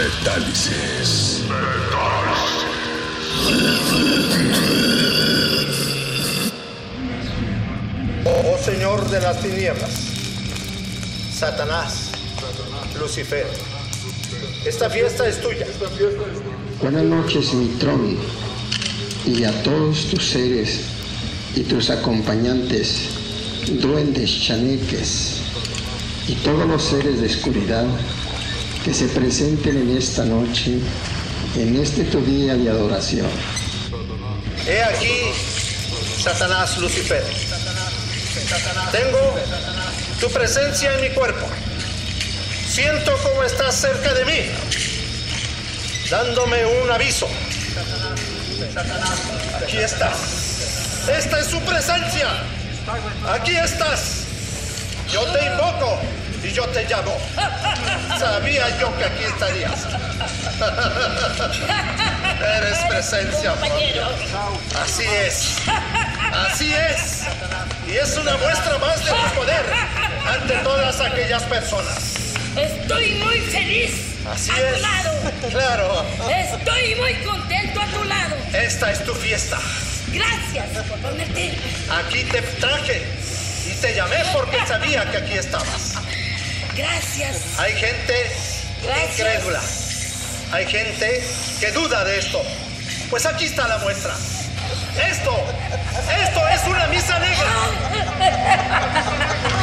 Metálisis. Oh Señor de las tinieblas, Satanás, Lucifer, esta fiesta es tuya. Buenas noches, mi trono, y a todos tus seres y tus acompañantes, duendes, chaneques, y todos los seres de oscuridad que se presenten en esta noche, en este tu día de adoración. He aquí, Satanás Lucifer. Tengo tu presencia en mi cuerpo. Siento cómo estás cerca de mí, dándome un aviso. Aquí estás. Esta es su presencia. Aquí estás. Yo te invoco y yo te llamo. Sabía yo que aquí estarías. Eres presencia Así es. Así es. Y es una muestra más de tu poder ante todas aquellas personas. Estoy muy feliz. Así a es. tu lado. Claro. Estoy muy contento a tu lado. Esta es tu fiesta. Gracias por permitir. Aquí te traje y te llamé porque sabía que aquí estabas. Gracias. Hay gente Gracias. incrédula. Hay gente que duda de esto. Pues aquí está la muestra. Esto, esto es una misa negra.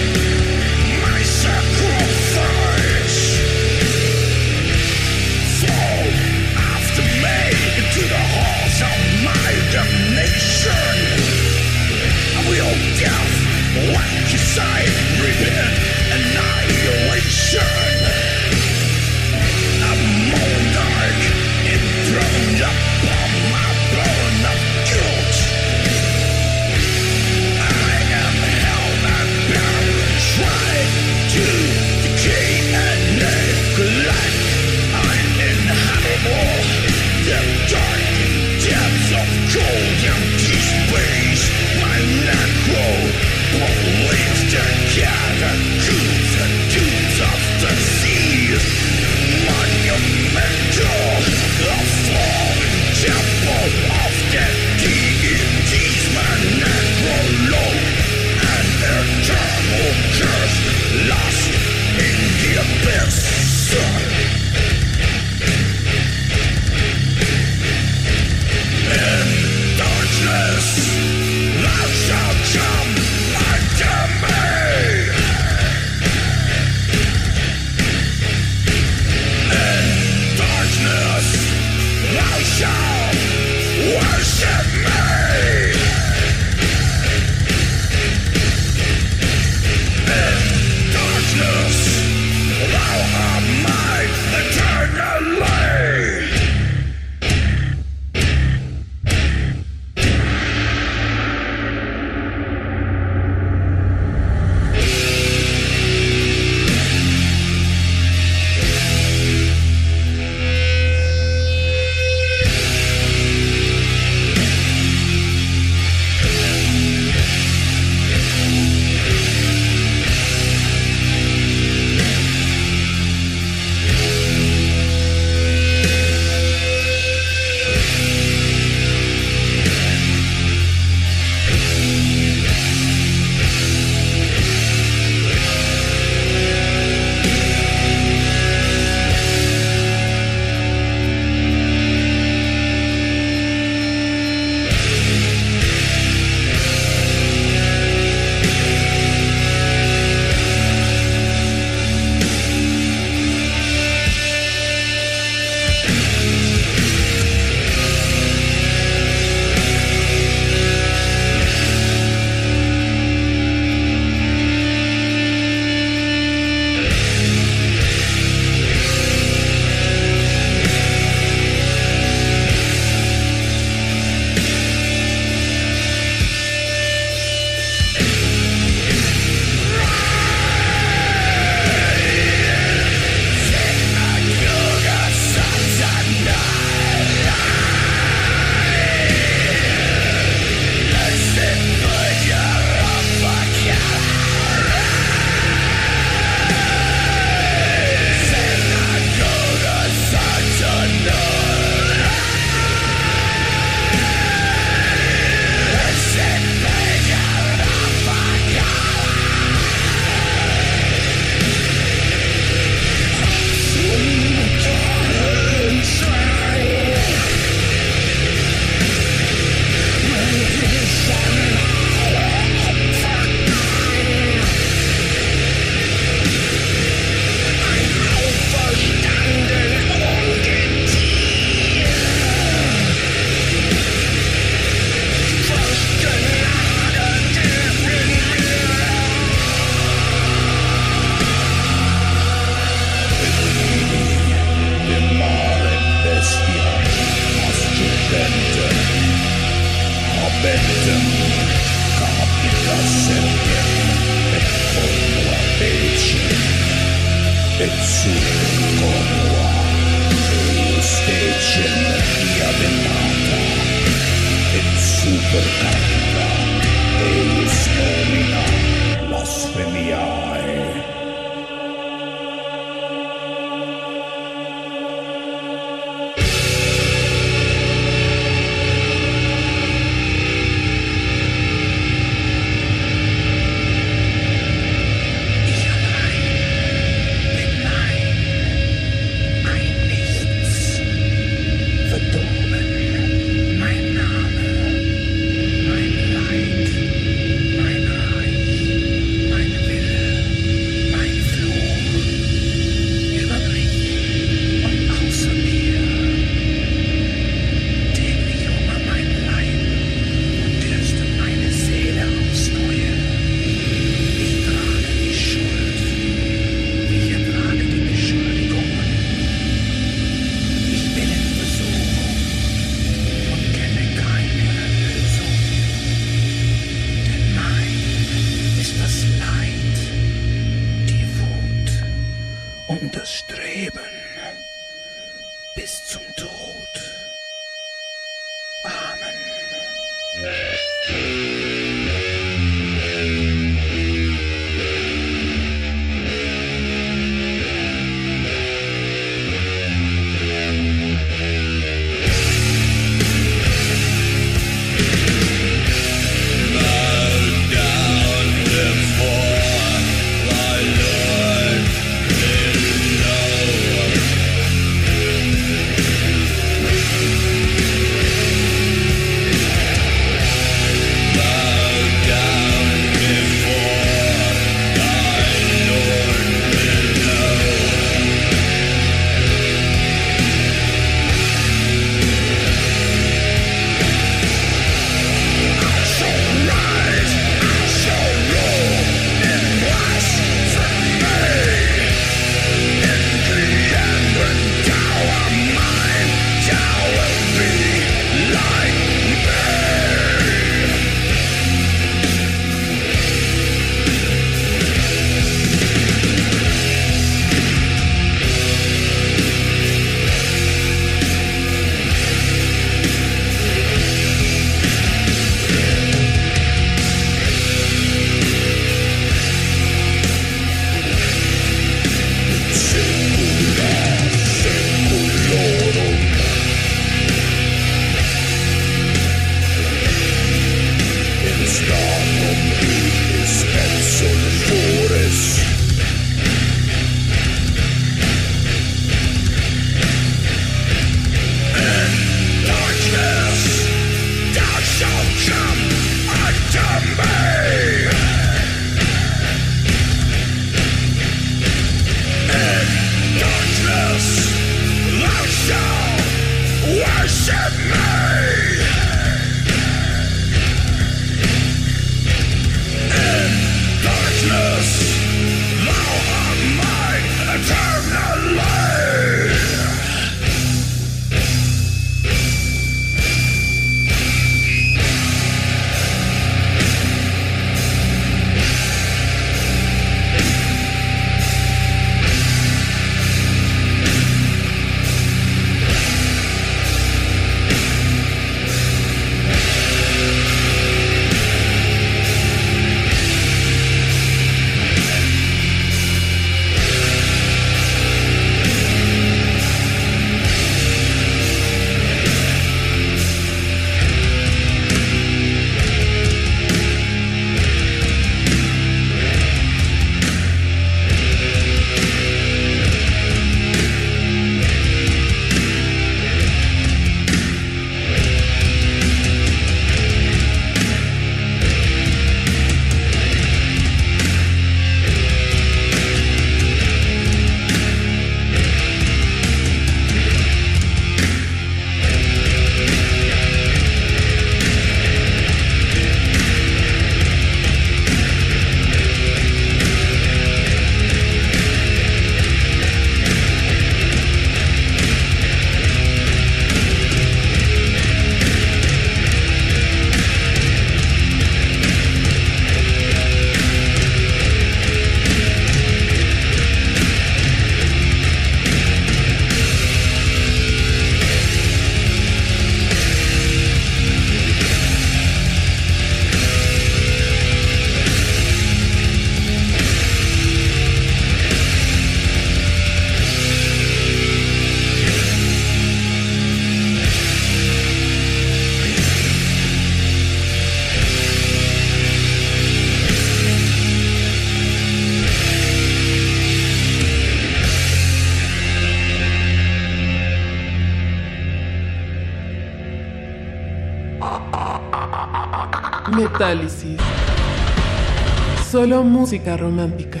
Música romántica.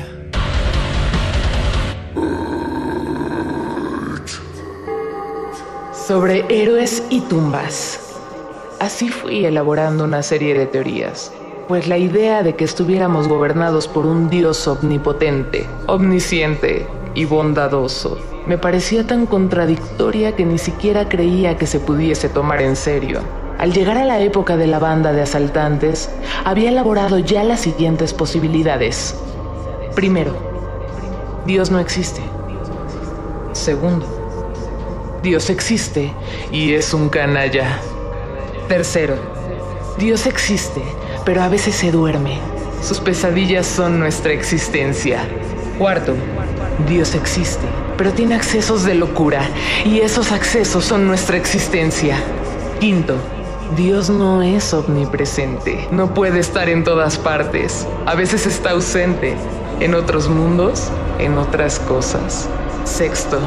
Sobre héroes y tumbas. Así fui elaborando una serie de teorías, pues la idea de que estuviéramos gobernados por un dios omnipotente, omnisciente y bondadoso me parecía tan contradictoria que ni siquiera creía que se pudiese tomar en serio. Al llegar a la época de la banda de asaltantes, había elaborado ya las siguientes posibilidades. Primero, Dios no existe. Segundo, Dios existe y es un canalla. Tercero, Dios existe, pero a veces se duerme. Sus pesadillas son nuestra existencia. Cuarto, Dios existe, pero tiene accesos de locura y esos accesos son nuestra existencia. Quinto, Dios no es omnipresente, no puede estar en todas partes, a veces está ausente, en otros mundos, en otras cosas. Sexto,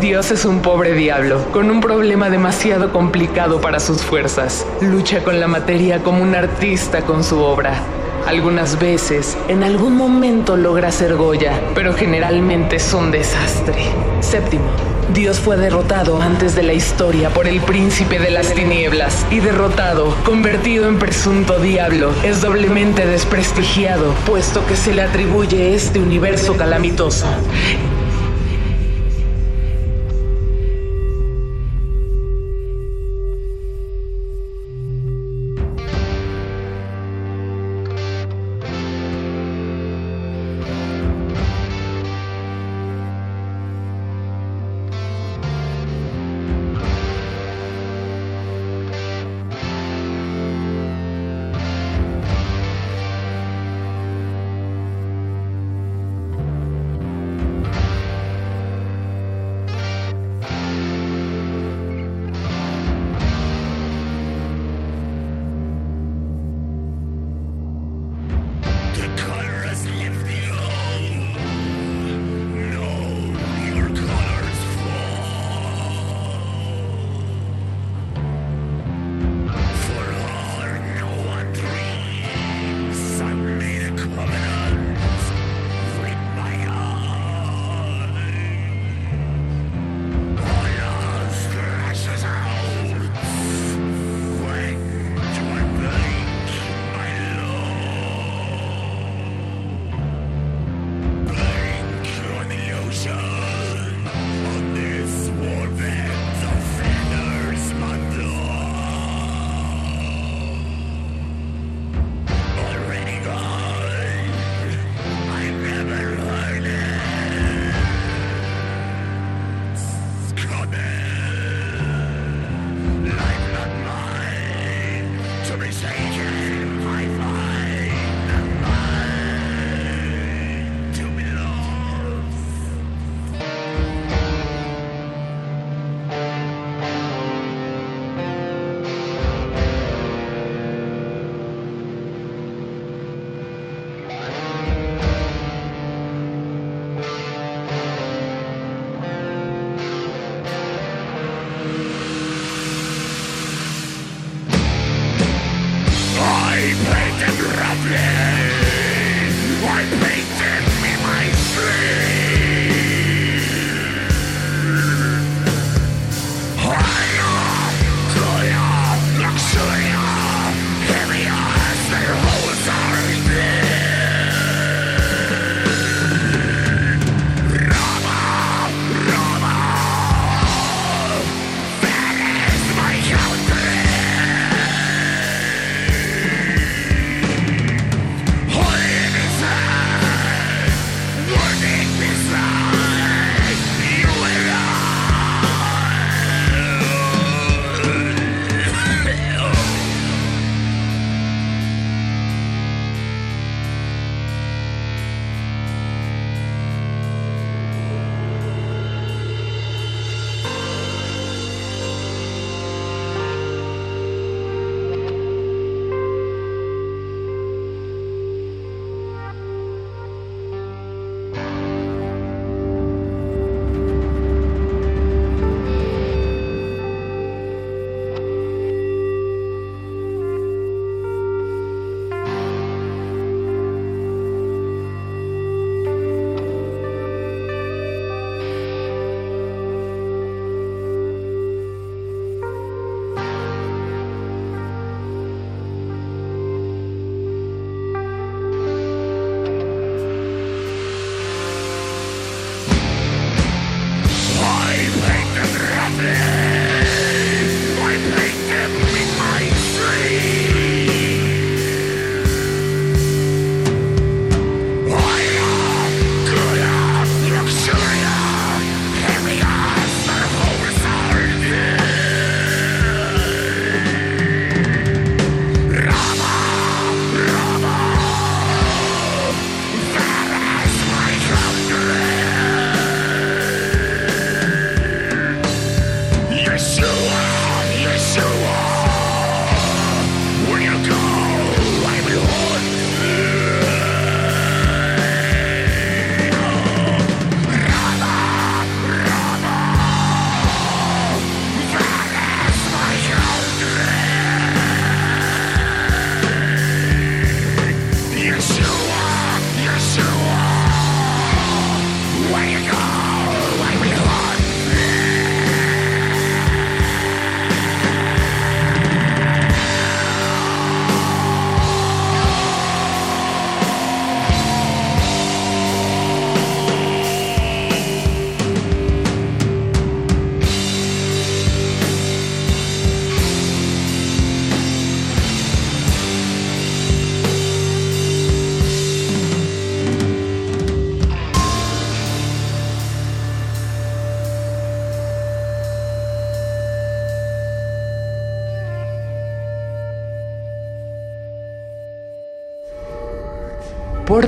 Dios es un pobre diablo, con un problema demasiado complicado para sus fuerzas. Lucha con la materia como un artista con su obra. Algunas veces, en algún momento logra ser Goya, pero generalmente es un desastre. Séptimo, Dios fue derrotado antes de la historia por el príncipe de las tinieblas y derrotado, convertido en presunto diablo, es doblemente desprestigiado, puesto que se le atribuye este universo calamitoso.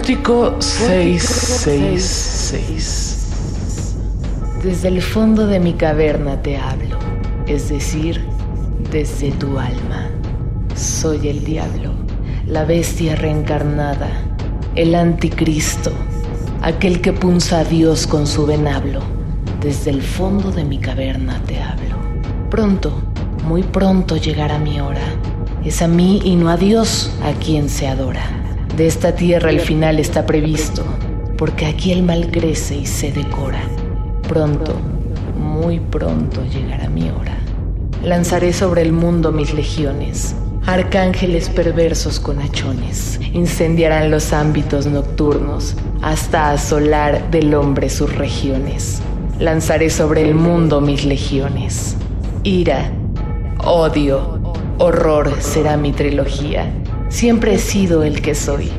Pórtico 666. Desde el fondo de mi caverna te hablo, es decir, desde tu alma. Soy el diablo, la bestia reencarnada, el anticristo, aquel que punza a Dios con su venablo. Desde el fondo de mi caverna te hablo. Pronto, muy pronto llegará mi hora. Es a mí y no a Dios a quien se adora. De esta tierra el final está previsto, porque aquí el mal crece y se decora. Pronto, muy pronto llegará mi hora. Lanzaré sobre el mundo mis legiones. Arcángeles perversos con hachones incendiarán los ámbitos nocturnos hasta asolar del hombre sus regiones. Lanzaré sobre el mundo mis legiones. Ira, odio, horror será mi trilogía. Siempre he sido el que soy,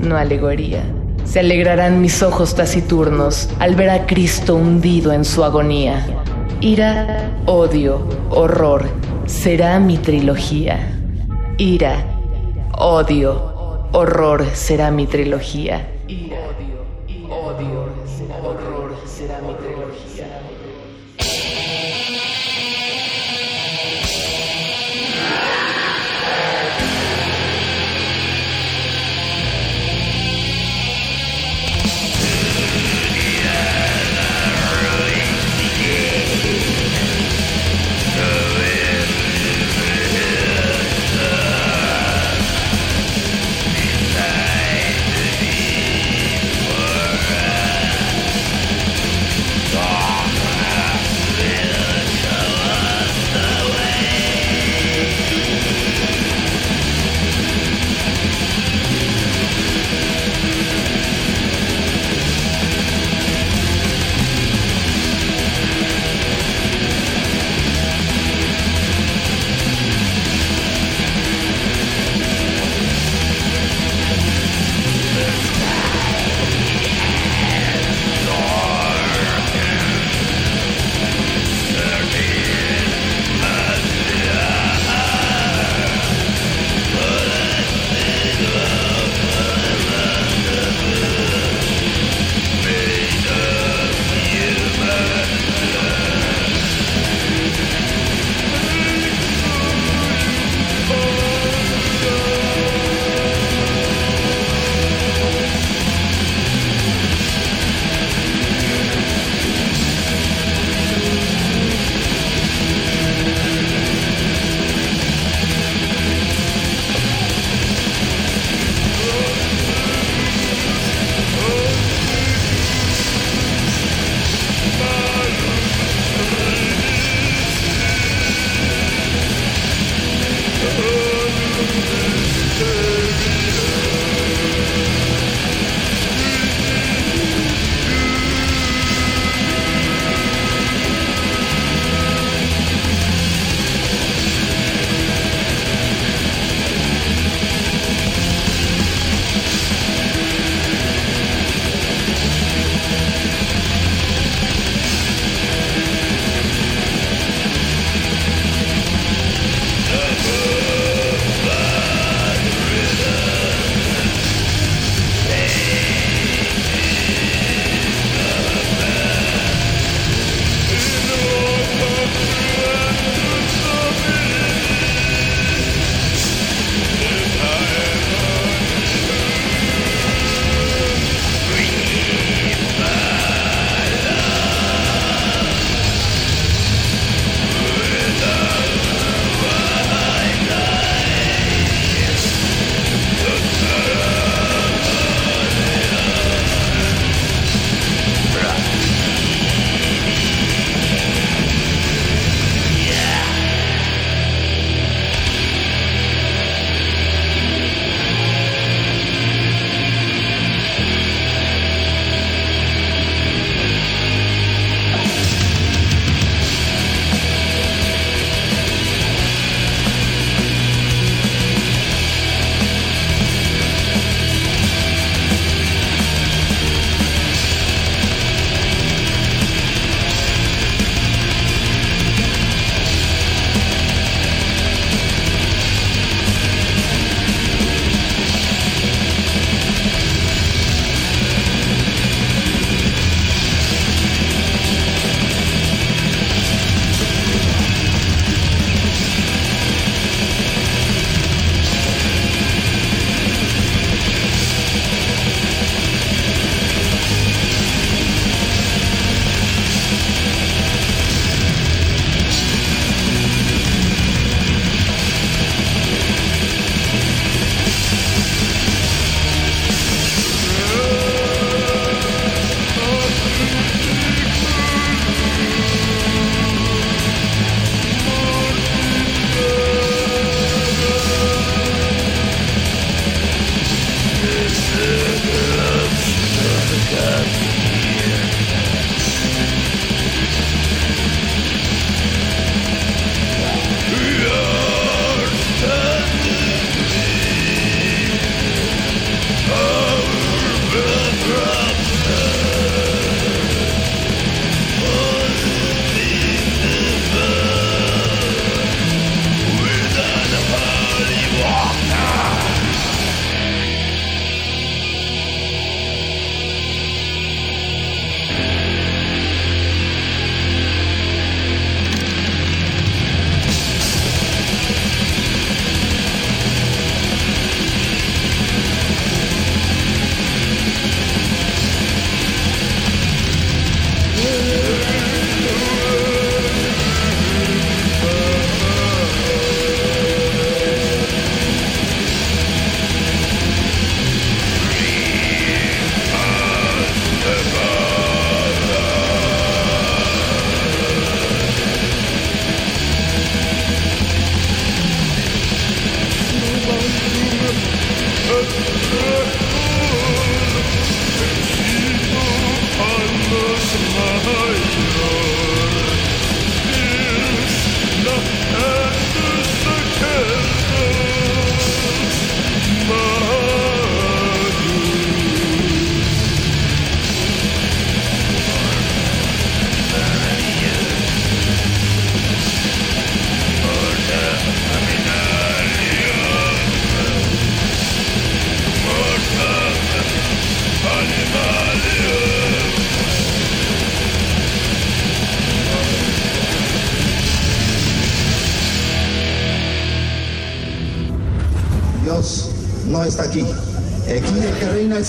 no alegoría. Se alegrarán mis ojos taciturnos al ver a Cristo hundido en su agonía. Ira, odio, horror será mi trilogía. Ira, odio, horror será mi trilogía.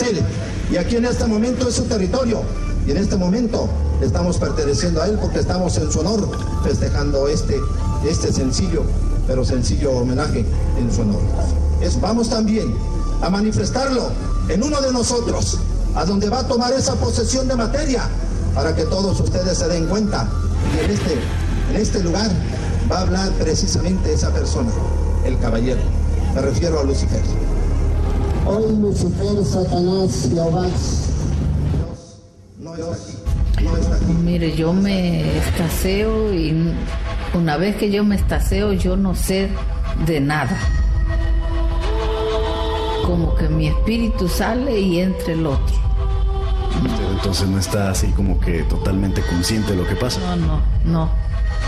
Él. Y aquí en este momento es su territorio. Y en este momento estamos perteneciendo a Él porque estamos en su honor festejando este, este sencillo, pero sencillo homenaje en su honor. Es, vamos también a manifestarlo en uno de nosotros, a donde va a tomar esa posesión de materia, para que todos ustedes se den cuenta. Y en este, en este lugar va a hablar precisamente esa persona, el caballero. Me refiero a Lucifer. Hoy Lucifer, Satanás, Jehová. No está aquí. No está aquí. Mire, yo me estaseo y una vez que yo me estaseo yo no sé de nada. Como que mi espíritu sale y entra el otro. Usted entonces no está así como que totalmente consciente de lo que pasa. No, no, no.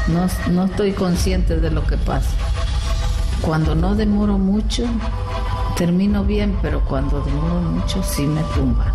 No, no estoy consciente de lo que pasa. Cuando no demoro mucho, termino bien, pero cuando demoro mucho sí me tumba.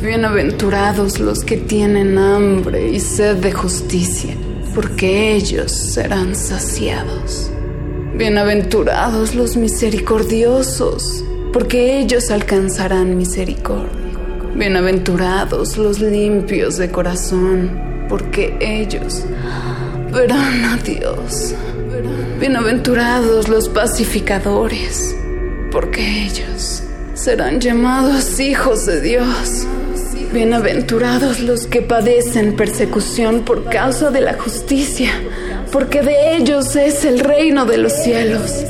Bienaventurados los que tienen hambre y sed de justicia, porque ellos serán saciados. Bienaventurados los misericordiosos, porque ellos alcanzarán misericordia. Bienaventurados los limpios de corazón, porque ellos verán a Dios. Bienaventurados los pacificadores, porque ellos serán llamados hijos de Dios. Bienaventurados los que padecen persecución por causa de la justicia, porque de ellos es el reino de los cielos.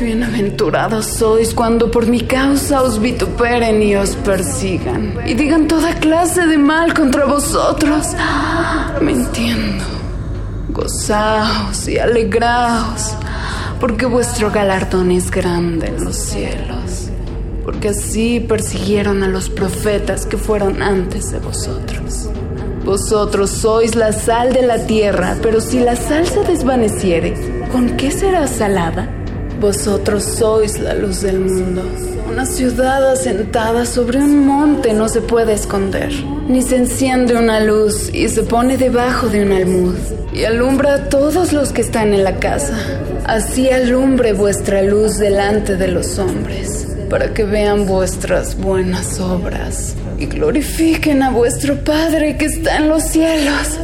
bienaventurados sois cuando por mi causa os vituperen y os persigan, y digan toda clase de mal contra vosotros, mintiendo. Gozaos y alegraos, porque vuestro galardón es grande en los cielos porque así persiguieron a los profetas que fueron antes de vosotros. Vosotros sois la sal de la tierra, pero si la sal se desvaneciere, ¿con qué será salada? Vosotros sois la luz del mundo. Una ciudad asentada sobre un monte no se puede esconder, ni se enciende una luz y se pone debajo de un almud, y alumbra a todos los que están en la casa. Así alumbre vuestra luz delante de los hombres para que vean vuestras buenas obras y glorifiquen a vuestro Padre que está en los cielos.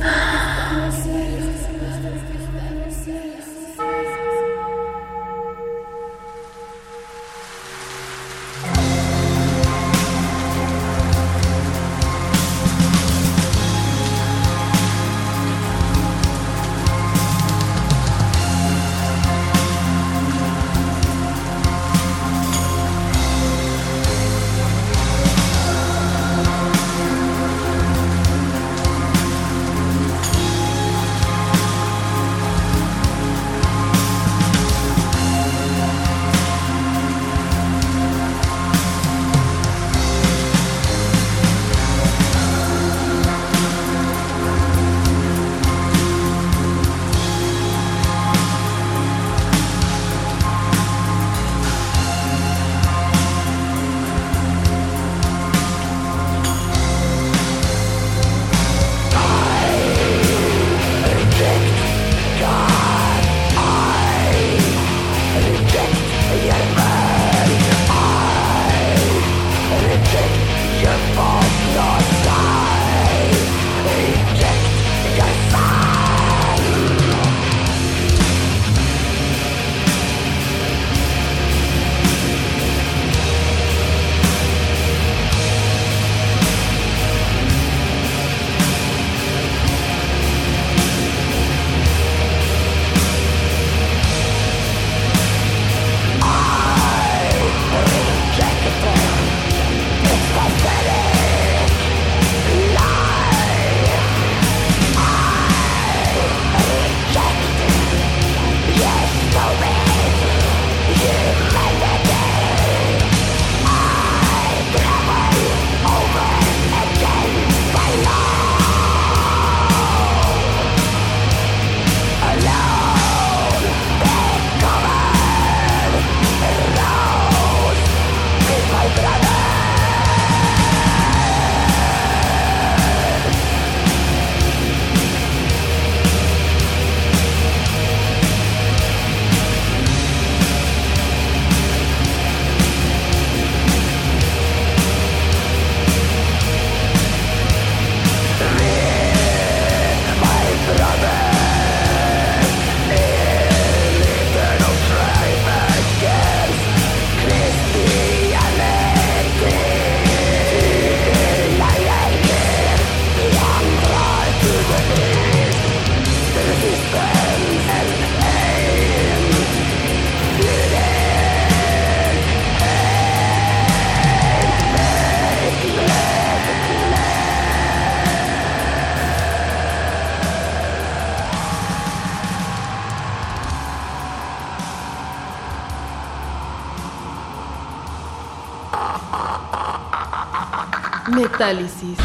Metálisis.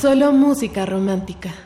Solo música romántica.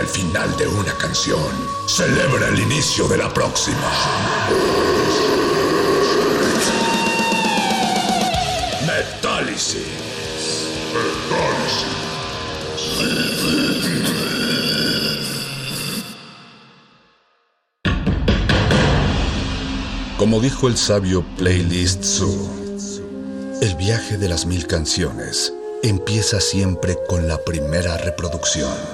El final de una canción, celebra el inicio de la próxima. Metálisis. Como dijo el sabio Playlist Zoo, el viaje de las mil canciones empieza siempre con la primera reproducción.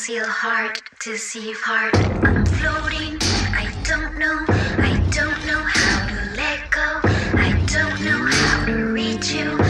conceal heart, deceive heart. I'm floating, I don't know, I don't know how to let go, I don't know how to reach you.